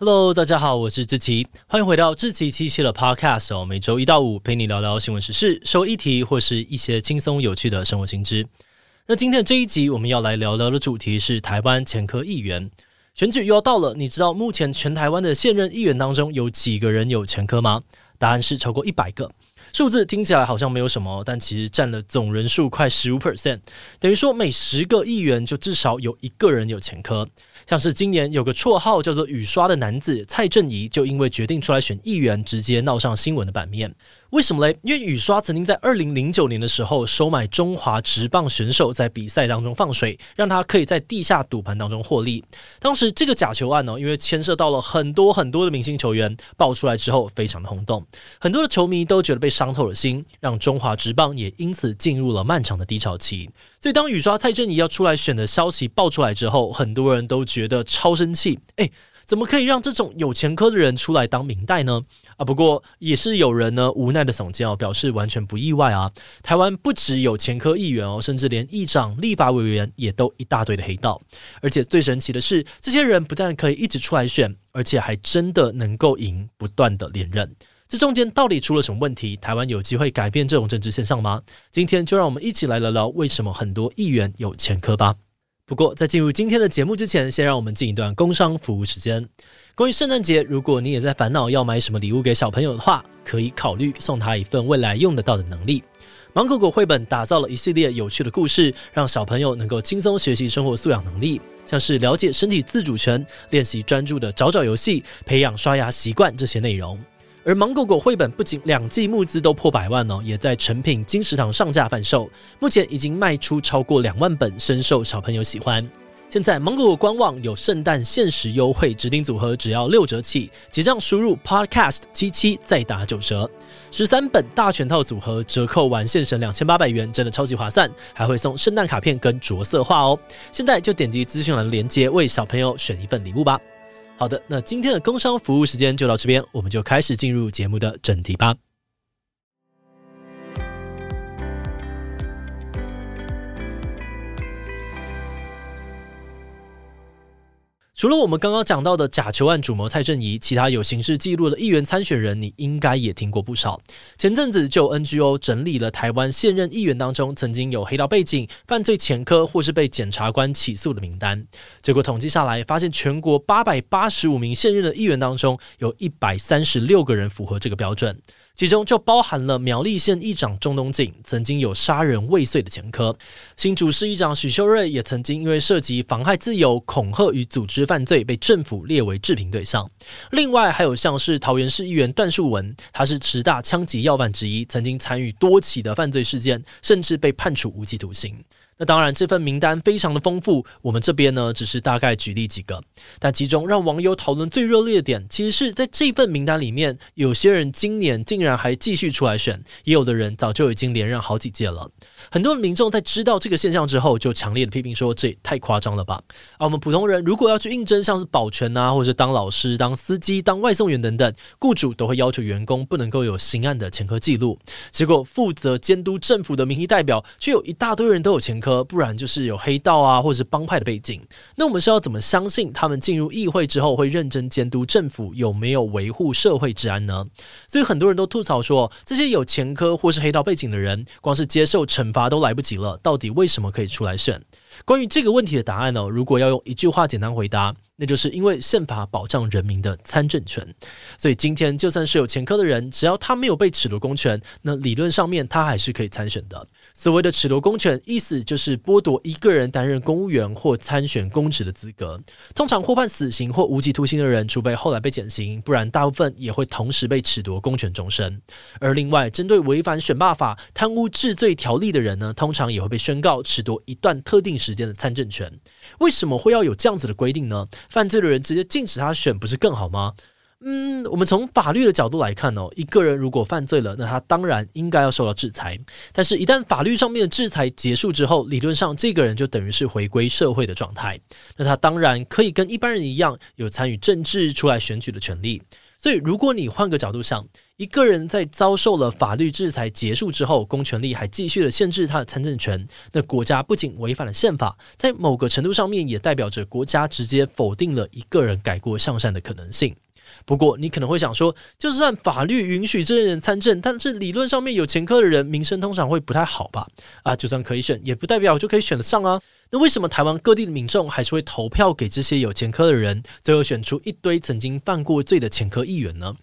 Hello，大家好，我是志奇，欢迎回到志奇七七的 Podcast 哦。每周一到五陪你聊聊新闻时事、社会议题或是一些轻松有趣的生活新知。那今天这一集我们要来聊聊的主题是台湾前科议员选举又要到了，你知道目前全台湾的现任议员当中有几个人有前科吗？答案是超过一百个。数字听起来好像没有什么，但其实占了总人数快十五 percent，等于说每十个议员就至少有一个人有前科。像是今年有个绰号叫做“雨刷”的男子蔡正仪，就因为决定出来选议员，直接闹上新闻的版面。为什么嘞？因为雨刷曾经在二零零九年的时候收买中华职棒选手，在比赛当中放水，让他可以在地下赌盘当中获利。当时这个假球案呢，因为牵涉到了很多很多的明星球员，爆出来之后非常的轰动，很多的球迷都觉得被伤透了心，让中华职棒也因此进入了漫长的低潮期。所以当雨刷蔡振宜要出来选的消息爆出来之后，很多人都觉得超生气，诶。怎么可以让这种有前科的人出来当民代呢？啊，不过也是有人呢无奈的耸肩哦，表示完全不意外啊。台湾不只有前科议员哦，甚至连议长、立法委员也都一大堆的黑道。而且最神奇的是，这些人不但可以一直出来选，而且还真的能够赢，不断的连任。这中间到底出了什么问题？台湾有机会改变这种政治现象吗？今天就让我们一起来聊聊为什么很多议员有前科吧。不过，在进入今天的节目之前，先让我们进一段工商服务时间。关于圣诞节，如果你也在烦恼要买什么礼物给小朋友的话，可以考虑送他一份未来用得到的能力。芒果果绘本打造了一系列有趣的故事，让小朋友能够轻松学习生活素养能力，像是了解身体自主权、练习专注的找找游戏、培养刷牙习惯这些内容。而芒狗狗绘本不仅两季募资都破百万哦，也在成品金石堂上架贩售，目前已经卖出超过两万本，深受小朋友喜欢。现在芒狗狗官网有圣诞限时优惠，指定组合只要六折起，结账输入 podcast 七七再打九折，十三本大全套组合折扣完现省两千八百元，真的超级划算，还会送圣诞卡片跟着色画哦。现在就点击资讯栏连接，为小朋友选一份礼物吧。好的，那今天的工商服务时间就到这边，我们就开始进入节目的正题吧。除了我们刚刚讲到的假球案主谋蔡正宜，其他有刑事记录的议员参选人，你应该也听过不少。前阵子就 NGO 整理了台湾现任议员当中曾经有黑道背景、犯罪前科或是被检察官起诉的名单，结果统计下来，发现全国八百八十五名现任的议员当中，有一百三十六个人符合这个标准。其中就包含了苗栗县议长钟东锦曾经有杀人未遂的前科，新竹市议长许秀瑞也曾经因为涉及妨害自由、恐吓与组织犯罪被政府列为治评对象。另外还有像是桃园市议员段树文，他是十大枪击要犯之一，曾经参与多起的犯罪事件，甚至被判处无期徒刑。那当然，这份名单非常的丰富。我们这边呢，只是大概举例几个。但其中让网友讨论最热烈的点，其实是在这份名单里面，有些人今年竟然还继续出来选，也有的人早就已经连任好几届了。很多民众在知道这个现象之后，就强烈的批评说：“这也太夸张了吧！”而我们普通人如果要去应征，像是保全啊，或者当老师、当司机、当外送员等等，雇主都会要求员工不能够有刑案的前科记录。结果负责监督政府的民意代表，却有一大堆人都有前科。不然就是有黑道啊，或者是帮派的背景。那我们是要怎么相信他们进入议会之后会认真监督政府有没有维护社会治安呢？所以很多人都吐槽说，这些有前科或是黑道背景的人，光是接受惩罚都来不及了，到底为什么可以出来选？关于这个问题的答案呢？如果要用一句话简单回答。那就是因为宪法保障人民的参政权，所以今天就算是有前科的人，只要他没有被褫夺公权，那理论上面他还是可以参选的。所谓的褫夺公权，意思就是剥夺一个人担任公务员或参选公职的资格。通常获判死刑或无期徒刑的人，除非后来被减刑，不然大部分也会同时被褫夺公权终身。而另外，针对违反选罢法、贪污治罪条例的人呢，通常也会被宣告褫夺一段特定时间的参政权。为什么会要有这样子的规定呢？犯罪的人直接禁止他选，不是更好吗？嗯，我们从法律的角度来看哦，一个人如果犯罪了，那他当然应该要受到制裁。但是，一旦法律上面的制裁结束之后，理论上这个人就等于是回归社会的状态。那他当然可以跟一般人一样，有参与政治、出来选举的权利。所以，如果你换个角度想，一个人在遭受了法律制裁结束之后，公权力还继续的限制他的参政权，那国家不仅违反了宪法，在某个程度上面也代表着国家直接否定了一个人改过向善的可能性。不过，你可能会想说，就算法律允许这些人参政，但是理论上面有前科的人名声通常会不太好吧？啊，就算可以选，也不代表就可以选得上啊。那为什么台湾各地的民众还是会投票给这些有前科的人，最后选出一堆曾经犯过罪的前科议员呢？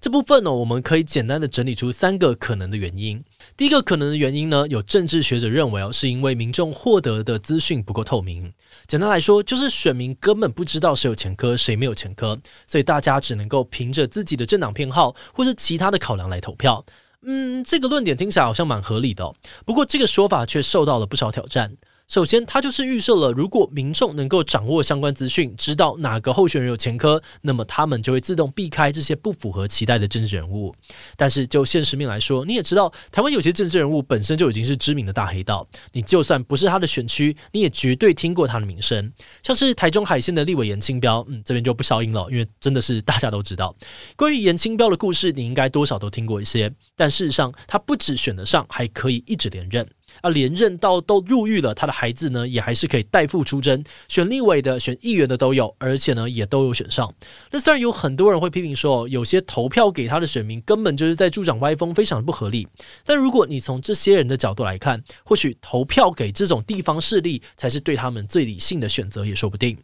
这部分呢，我们可以简单的整理出三个可能的原因。第一个可能的原因呢，有政治学者认为哦，是因为民众获得的资讯不够透明。简单来说，就是选民根本不知道谁有前科，谁没有前科，所以大家只能够凭着自己的政党偏好或是其他的考量来投票。嗯，这个论点听起来好像蛮合理的，不过这个说法却受到了不少挑战。首先，他就是预设了，如果民众能够掌握相关资讯，知道哪个候选人有前科，那么他们就会自动避开这些不符合期待的政治人物。但是就现实面来说，你也知道，台湾有些政治人物本身就已经是知名的大黑道，你就算不是他的选区，你也绝对听过他的名声。像是台中海线的立委严清标，嗯，这边就不消音了，因为真的是大家都知道。关于严清标的故事，你应该多少都听过一些。但事实上，他不止选得上，还可以一直连任。啊，连任到都入狱了，他的孩子呢，也还是可以代父出征，选立委的、选议员的都有，而且呢，也都有选上。那虽然有很多人会批评说，有些投票给他的选民根本就是在助长歪风，非常不合理。但如果你从这些人的角度来看，或许投票给这种地方势力才是对他们最理性的选择，也说不定。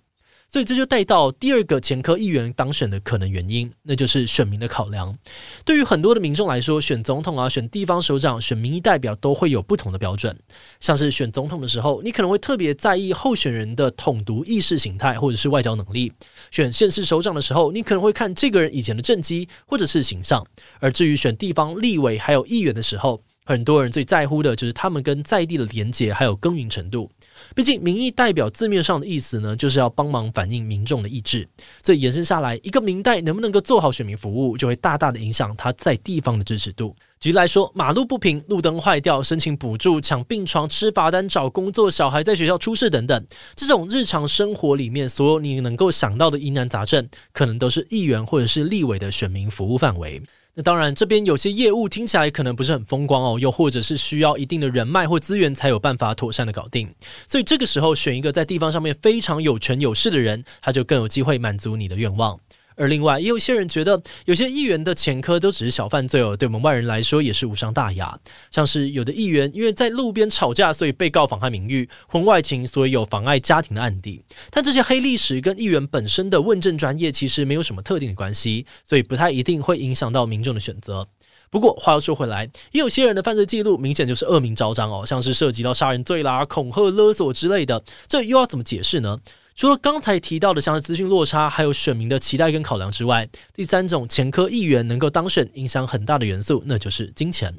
所以这就带到第二个前科议员当选的可能原因，那就是选民的考量。对于很多的民众来说，选总统啊、选地方首长、选民意代表都会有不同的标准。像是选总统的时候，你可能会特别在意候选人的统独意识形态或者是外交能力；选县市首长的时候，你可能会看这个人以前的政绩或者是形象。而至于选地方立委还有议员的时候，很多人最在乎的就是他们跟在地的连结，还有耕耘程度。毕竟民意代表字面上的意思呢，就是要帮忙反映民众的意志。所以延伸下来，一个民代能不能够做好选民服务，就会大大的影响他在地方的支持度。举例来说，马路不平、路灯坏掉、申请补助、抢病床、吃罚单、找工作、小孩在学校出事等等，这种日常生活里面所有你能够想到的疑难杂症，可能都是议员或者是立委的选民服务范围。那当然，这边有些业务听起来可能不是很风光哦，又或者是需要一定的人脉或资源才有办法妥善的搞定。所以这个时候选一个在地方上面非常有权有势的人，他就更有机会满足你的愿望。而另外，也有些人觉得，有些议员的前科都只是小犯罪哦，对我们外人来说也是无伤大雅。像是有的议员因为在路边吵架，所以被告妨害名誉；婚外情，所以有妨碍家庭的案底。但这些黑历史跟议员本身的问政专业其实没有什么特定的关系，所以不太一定会影响到民众的选择。不过话又说回来，也有些人的犯罪记录明显就是恶名昭彰哦，像是涉及到杀人罪啦、恐吓、勒索之类的，这又要怎么解释呢？除了刚才提到的像是资讯落差，还有选民的期待跟考量之外，第三种前科议员能够当选影响很大的元素，那就是金钱。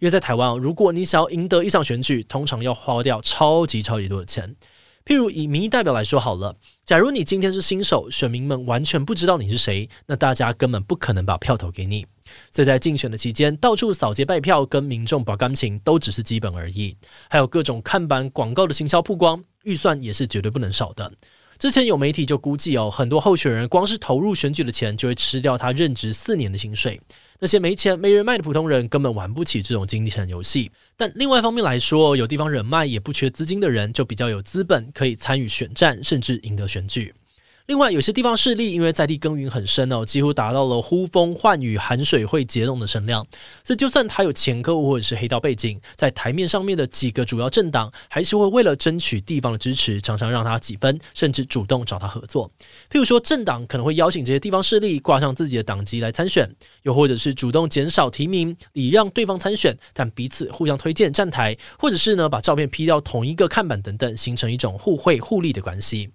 因为在台湾，如果你想要赢得一场选举，通常要花掉超级超级多的钱。譬如以民意代表来说好了，假如你今天是新手，选民们完全不知道你是谁，那大家根本不可能把票投给你。所以在竞选的期间，到处扫街拜票，跟民众保感情，都只是基本而已。还有各种看板广告的行销曝光，预算也是绝对不能少的。之前有媒体就估计哦，很多候选人光是投入选举的钱，就会吃掉他任职四年的薪水。那些没钱没人脉的普通人，根本玩不起这种金钱游戏。但另外一方面来说，有地方人脉也不缺资金的人，就比较有资本可以参与选战，甚至赢得选举。另外，有些地方势力因为在地耕耘很深哦，几乎达到了呼风唤雨、寒水会结冻的声量。所以，就算他有前科或者是黑道背景，在台面上面的几个主要政党，还是会为了争取地方的支持，常常让他几分，甚至主动找他合作。譬如说，政党可能会邀请这些地方势力挂上自己的党籍来参选，又或者是主动减少提名，礼让对方参选，但彼此互相推荐站台，或者是呢把照片 P 到同一个看板等等，形成一种互惠互利的关系。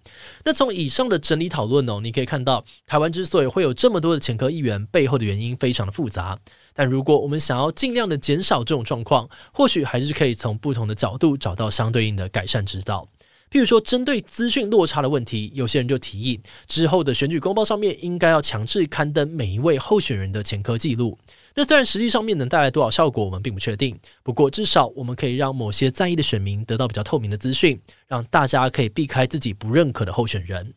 那从以上的整整理讨论哦，你可以看到，台湾之所以会有这么多的前科议员，背后的原因非常的复杂。但如果我们想要尽量的减少这种状况，或许还是可以从不同的角度找到相对应的改善之道。譬如说，针对资讯落差的问题，有些人就提议之后的选举公报上面应该要强制刊登每一位候选人的前科记录。那虽然实际上面能带来多少效果，我们并不确定。不过至少我们可以让某些在意的选民得到比较透明的资讯，让大家可以避开自己不认可的候选人。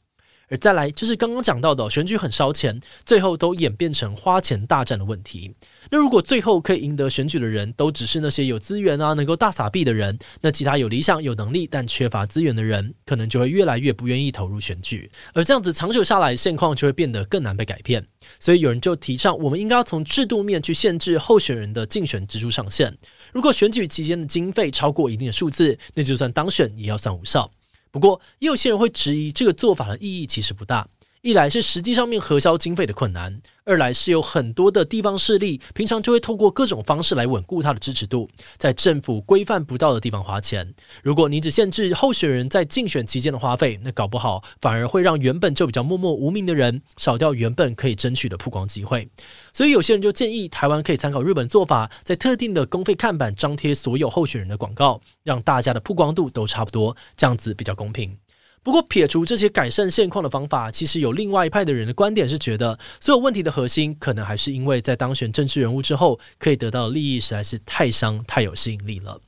而再来就是刚刚讲到的选举很烧钱，最后都演变成花钱大战的问题。那如果最后可以赢得选举的人都只是那些有资源啊，能够大撒币的人，那其他有理想、有能力但缺乏资源的人，可能就会越来越不愿意投入选举。而这样子长久下来，现况就会变得更难被改变。所以有人就提倡，我们应该要从制度面去限制候选人的竞选支出上限。如果选举期间的经费超过一定的数字，那就算当选也要算无效。不过，也有些人会质疑这个做法的意义其实不大。一来是实际上面核销经费的困难，二来是有很多的地方势力，平常就会透过各种方式来稳固他的支持度，在政府规范不到的地方花钱。如果你只限制候选人在竞选期间的花费，那搞不好反而会让原本就比较默默无名的人少掉原本可以争取的曝光机会。所以有些人就建议台湾可以参考日本做法，在特定的公费看板张贴所有候选人的广告，让大家的曝光度都差不多，这样子比较公平。不过，撇除这些改善现况的方法，其实有另外一派的人的观点是觉得，所有问题的核心可能还是因为在当选政治人物之后，可以得到的利益实在是太香、太有吸引力了。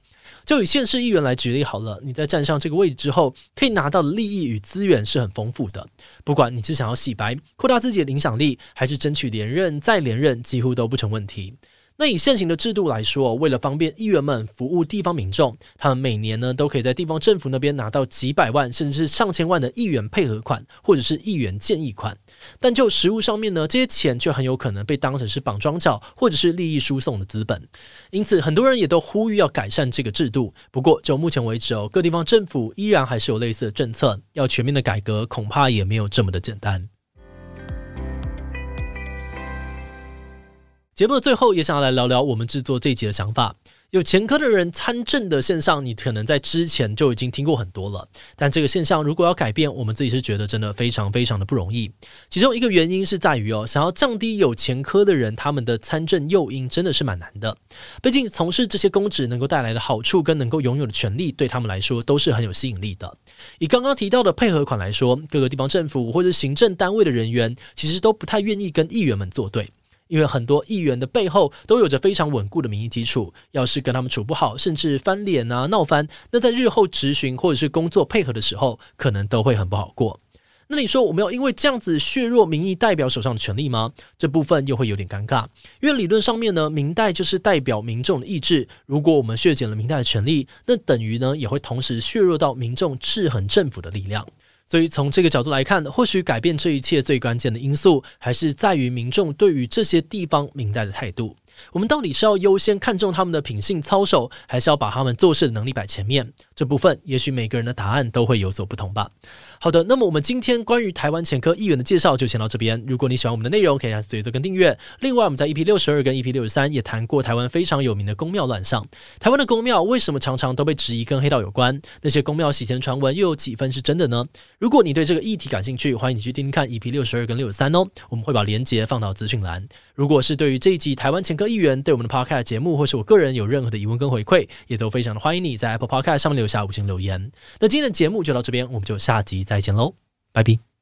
就以县市议员来举例好了，你在站上这个位置之后，可以拿到的利益与资源是很丰富的。不管你是想要洗白、扩大自己的影响力，还是争取连任再连任，几乎都不成问题。那以现行的制度来说，为了方便议员们服务地方民众，他们每年呢都可以在地方政府那边拿到几百万甚至是上千万的议员配合款或者是议员建议款。但就实务上面呢，这些钱却很有可能被当成是绑桩脚或者是利益输送的资本。因此，很多人也都呼吁要改善这个制度。不过，就目前为止哦，各地方政府依然还是有类似的政策，要全面的改革，恐怕也没有这么的简单。节目的最后，也想要来聊聊我们制作这一集的想法。有前科的人参政的现象，你可能在之前就已经听过很多了。但这个现象如果要改变，我们自己是觉得真的非常非常的不容易。其中一个原因是在于哦，想要降低有前科的人他们的参政诱因，真的是蛮难的。毕竟从事这些公职能够带来的好处跟能够拥有的权利，对他们来说都是很有吸引力的。以刚刚提到的配合款来说，各个地方政府或者行政单位的人员，其实都不太愿意跟议员们作对。因为很多议员的背后都有着非常稳固的民意基础，要是跟他们处不好，甚至翻脸啊、闹翻，那在日后质询或者是工作配合的时候，可能都会很不好过。那你说我们要因为这样子削弱民意代表手上的权力吗？这部分又会有点尴尬，因为理论上面呢，民代就是代表民众的意志。如果我们削减了民代的权利，那等于呢也会同时削弱到民众制衡政府的力量。所以从这个角度来看，或许改变这一切最关键的因素，还是在于民众对于这些地方明代的态度。我们到底是要优先看重他们的品性操守，还是要把他们做事的能力摆前面？这部分也许每个人的答案都会有所不同吧。好的，那么我们今天关于台湾前科议员的介绍就先到这边。如果你喜欢我们的内容，可以按随随跟订阅。另外，我们在 EP 六十二跟 EP 六十三也谈过台湾非常有名的宫庙乱象。台湾的宫庙为什么常常都被质疑跟黑道有关？那些宫庙洗钱传闻又有几分是真的呢？如果你对这个议题感兴趣，欢迎你去听听看 EP 六十二跟六十三哦。我们会把连接放到资讯栏。如果是对于这一集台湾前科议员对我们的 Podcast 节目，或是我个人有任何的疑问跟回馈，也都非常的欢迎你在 Apple Podcast 上面留下五星留言。那今天的节目就到这边，我们就下集再见喽。拜拜。